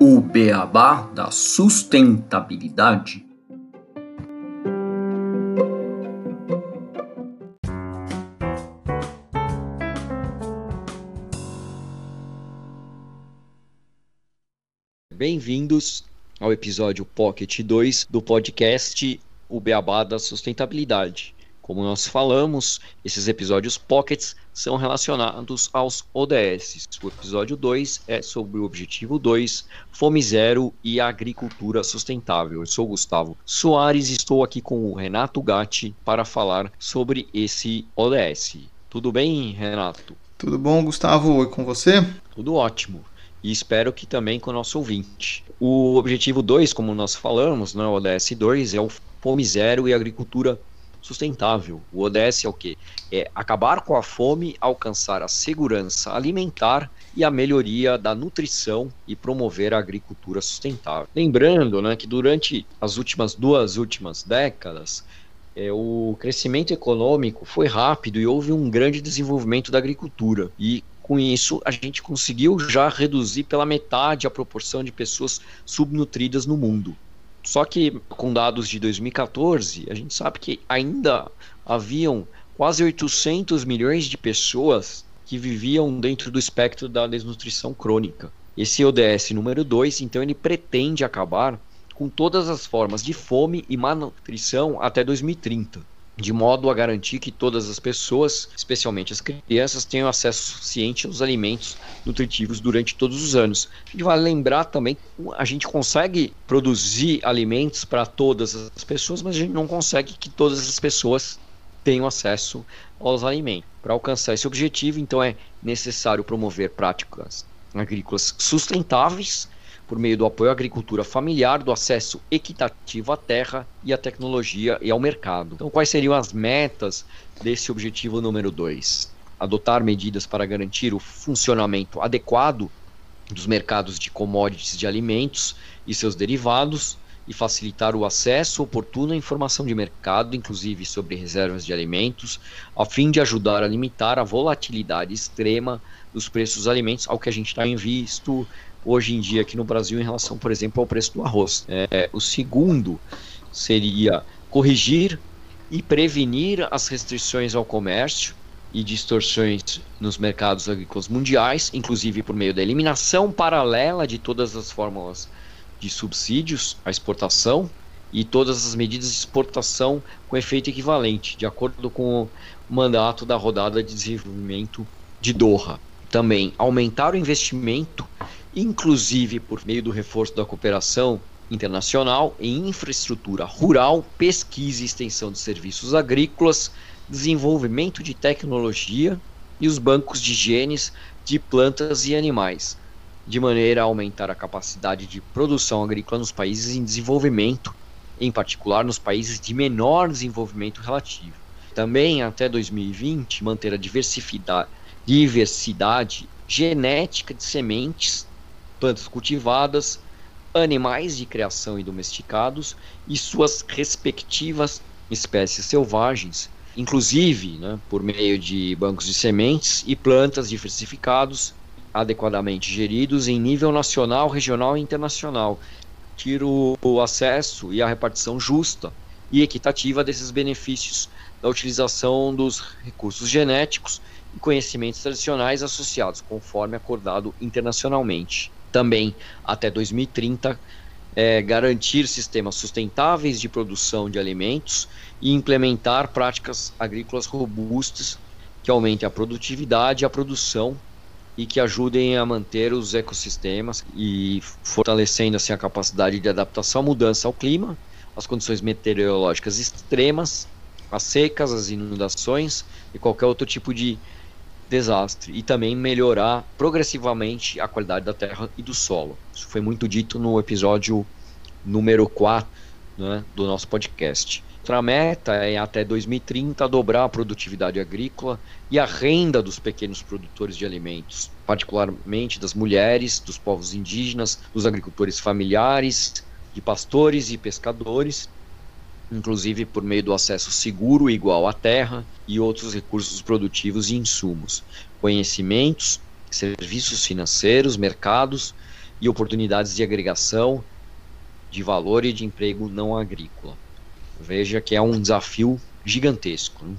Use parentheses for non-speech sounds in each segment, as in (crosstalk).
O beabá da sustentabilidade. Bem-vindos ao episódio Pocket 2 do podcast O Beabá da Sustentabilidade. Como nós falamos, esses episódios Pockets são relacionados aos ODS. O episódio 2 é sobre o objetivo 2, Fome Zero e Agricultura Sustentável. Eu sou Gustavo Soares e estou aqui com o Renato Gatti para falar sobre esse ODS. Tudo bem, Renato? Tudo bom, Gustavo? E com você? Tudo ótimo e espero que também com o nosso ouvinte. O objetivo 2, como nós falamos, né, o ODS 2, é o fome zero e agricultura sustentável. O ODS é o quê? É acabar com a fome, alcançar a segurança alimentar e a melhoria da nutrição e promover a agricultura sustentável. Lembrando né, que durante as últimas duas últimas décadas, é, o crescimento econômico foi rápido e houve um grande desenvolvimento da agricultura. E com isso, a gente conseguiu já reduzir pela metade a proporção de pessoas subnutridas no mundo. Só que com dados de 2014, a gente sabe que ainda haviam quase 800 milhões de pessoas que viviam dentro do espectro da desnutrição crônica. Esse ODS número 2, então, ele pretende acabar com todas as formas de fome e malnutrição até 2030 de modo a garantir que todas as pessoas, especialmente as crianças, tenham acesso suficiente aos alimentos nutritivos durante todos os anos. E vale lembrar também que a gente consegue produzir alimentos para todas as pessoas, mas a gente não consegue que todas as pessoas tenham acesso aos alimentos. Para alcançar esse objetivo, então é necessário promover práticas agrícolas sustentáveis por meio do apoio à agricultura familiar, do acesso equitativo à terra e à tecnologia e ao mercado. Então, quais seriam as metas desse objetivo número 2? Adotar medidas para garantir o funcionamento adequado dos mercados de commodities de alimentos e seus derivados e facilitar o acesso oportuno à informação de mercado, inclusive sobre reservas de alimentos, a fim de ajudar a limitar a volatilidade extrema dos preços dos alimentos, ao que a gente tem visto hoje em dia aqui no Brasil em relação, por exemplo, ao preço do arroz. É, o segundo seria corrigir e prevenir as restrições ao comércio e distorções nos mercados agrícolas mundiais, inclusive por meio da eliminação paralela de todas as fórmulas de subsídios à exportação e todas as medidas de exportação com efeito equivalente, de acordo com o mandato da rodada de desenvolvimento de Doha. Também aumentar o investimento inclusive por meio do reforço da cooperação internacional em infraestrutura rural, pesquisa e extensão de serviços agrícolas, desenvolvimento de tecnologia e os bancos de genes de plantas e animais, de maneira a aumentar a capacidade de produção agrícola nos países em desenvolvimento, em particular nos países de menor desenvolvimento relativo. Também, até 2020, manter a diversidade, genética de sementes plantas cultivadas, animais de criação e domesticados e suas respectivas espécies selvagens, inclusive né, por meio de bancos de sementes e plantas diversificados, adequadamente geridos em nível nacional, regional e internacional, tiro o acesso e a repartição justa e equitativa desses benefícios da utilização dos recursos genéticos e conhecimentos tradicionais associados, conforme acordado internacionalmente. Também até 2030 é, garantir sistemas sustentáveis de produção de alimentos e implementar práticas agrícolas robustas que aumentem a produtividade e a produção e que ajudem a manter os ecossistemas e fortalecendo assim a capacidade de adaptação à mudança ao clima, às condições meteorológicas extremas, as secas, as inundações e qualquer outro tipo de desastre e também melhorar progressivamente a qualidade da terra e do solo. Isso foi muito dito no episódio número 4 né, do nosso podcast. Outra meta é até 2030 dobrar a produtividade agrícola e a renda dos pequenos produtores de alimentos, particularmente das mulheres, dos povos indígenas, dos agricultores familiares, de pastores e pescadores, inclusive por meio do acesso seguro e igual à terra e outros recursos produtivos e insumos, conhecimentos, serviços financeiros, mercados e oportunidades de agregação de valor e de emprego não agrícola. Veja que é um desafio gigantesco. Né?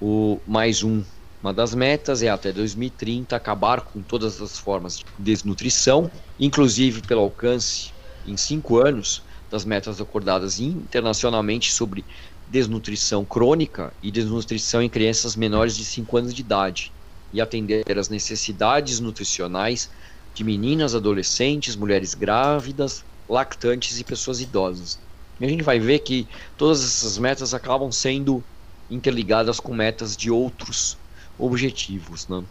O mais um, uma das metas é até 2030 acabar com todas as formas de desnutrição, inclusive pelo alcance em cinco anos das metas acordadas internacionalmente sobre desnutrição crônica e desnutrição em crianças menores de 5 anos de idade e atender às necessidades nutricionais de meninas, adolescentes, mulheres grávidas, lactantes e pessoas idosas. E a gente vai ver que todas essas metas acabam sendo interligadas com metas de outros objetivos, né?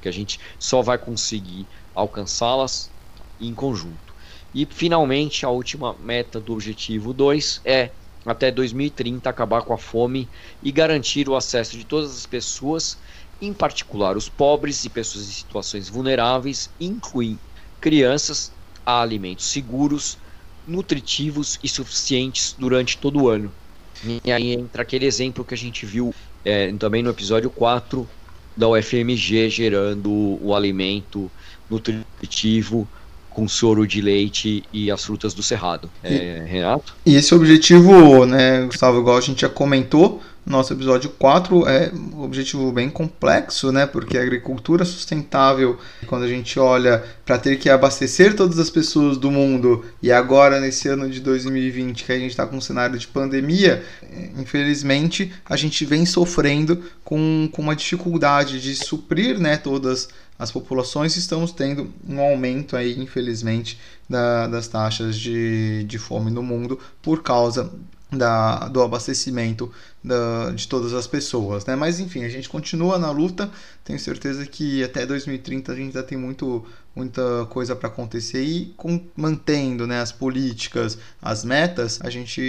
que a gente só vai conseguir alcançá-las em conjunto. E finalmente, a última meta do objetivo 2 é até 2030 acabar com a fome e garantir o acesso de todas as pessoas, em particular os pobres e pessoas em situações vulneráveis, incluindo crianças, a alimentos seguros, nutritivos e suficientes durante todo o ano. E aí entra aquele exemplo que a gente viu é, também no episódio 4 da UFMG gerando o alimento nutritivo com soro de leite e as frutas do cerrado. É, e, Renato? E esse objetivo, né, Gustavo, igual a gente já comentou, nosso episódio 4 é um objetivo bem complexo, né? Porque a agricultura sustentável, quando a gente olha para ter que abastecer todas as pessoas do mundo, e agora nesse ano de 2020, que a gente está com um cenário de pandemia, infelizmente a gente vem sofrendo com, com uma dificuldade de suprir né, todas as populações estamos tendo um aumento aí, infelizmente, da, das taxas de, de fome no mundo por causa da, do abastecimento da, de todas as pessoas, né? Mas enfim, a gente continua na luta. Tenho certeza que até 2030 a gente ainda tem muito, muita coisa para acontecer e com, mantendo né, as políticas, as metas, a gente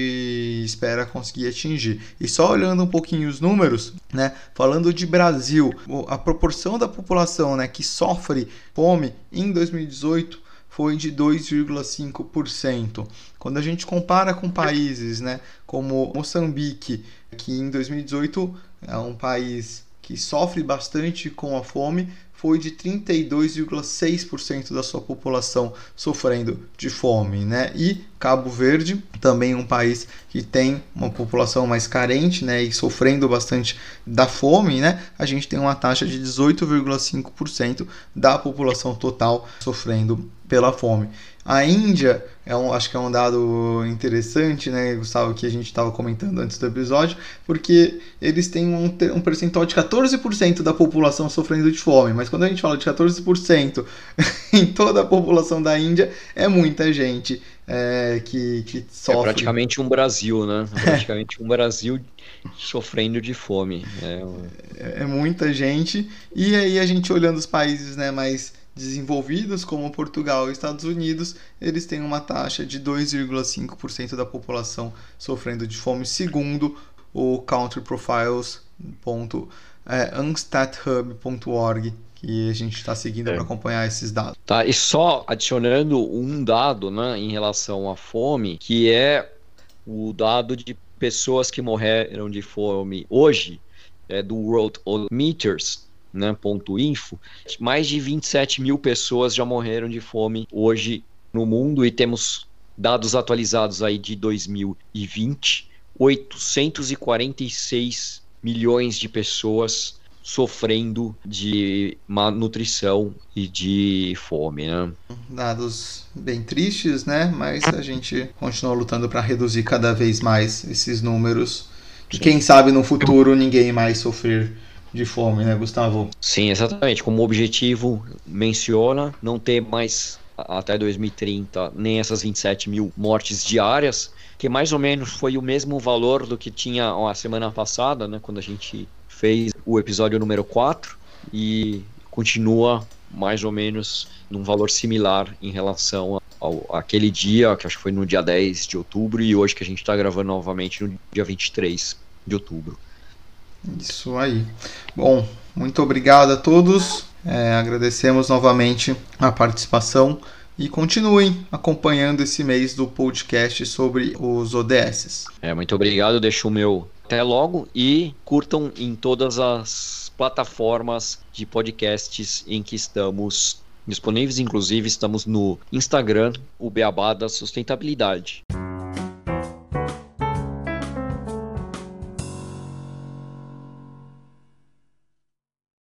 espera conseguir atingir. E só olhando um pouquinho os números, né? Falando de Brasil, a proporção da população né, que sofre fome em 2018 foi de 2,5%. Quando a gente compara com países né, como Moçambique, que em 2018 é um país que sofre bastante com a fome, foi de 32,6% da sua população sofrendo de fome, né? E Cabo Verde, também um país que tem uma população mais carente, né, e sofrendo bastante da fome, né? A gente tem uma taxa de 18,5% da população total sofrendo pela fome. A Índia, é um, acho que é um dado interessante, né, Gustavo, que a gente estava comentando antes do episódio, porque eles têm um, um percentual de 14% da população sofrendo de fome, mas quando a gente fala de 14% (laughs) em toda a população da Índia, é muita gente é, que, que sofre. É praticamente um Brasil, né? É praticamente um Brasil sofrendo de fome. É, é, é muita gente, e aí a gente olhando os países né, mais desenvolvidos, como Portugal e Estados Unidos, eles têm uma taxa de 2,5% da população sofrendo de fome, segundo o countryprofiles.unstathub.org, que a gente está seguindo é. para acompanhar esses dados. Tá, e só adicionando um dado né, em relação à fome, que é o dado de pessoas que morreram de fome hoje, é do World Meters, né, ponto .info, mais de 27 mil pessoas já morreram de fome hoje no mundo e temos dados atualizados aí de 2020, 846 milhões de pessoas sofrendo de malnutrição e de fome, né? Dados bem tristes, né? Mas a gente continua lutando para reduzir cada vez mais esses números. E quem sabe no futuro ninguém mais sofrer de fome, né, Gustavo? Sim, exatamente. Como objetivo menciona, não ter mais até 2030 nem essas 27 mil mortes diárias, que mais ou menos foi o mesmo valor do que tinha a semana passada, né, quando a gente fez o episódio número 4, e continua mais ou menos num valor similar em relação ao, àquele dia, que acho que foi no dia 10 de outubro, e hoje que a gente está gravando novamente no dia 23 de outubro. Isso aí. Bom, muito obrigado a todos. É, agradecemos novamente a participação e continuem acompanhando esse mês do podcast sobre os ODS. É, muito obrigado, deixo o meu até logo e curtam em todas as plataformas de podcasts em que estamos disponíveis, inclusive estamos no Instagram, o Beabá da Sustentabilidade.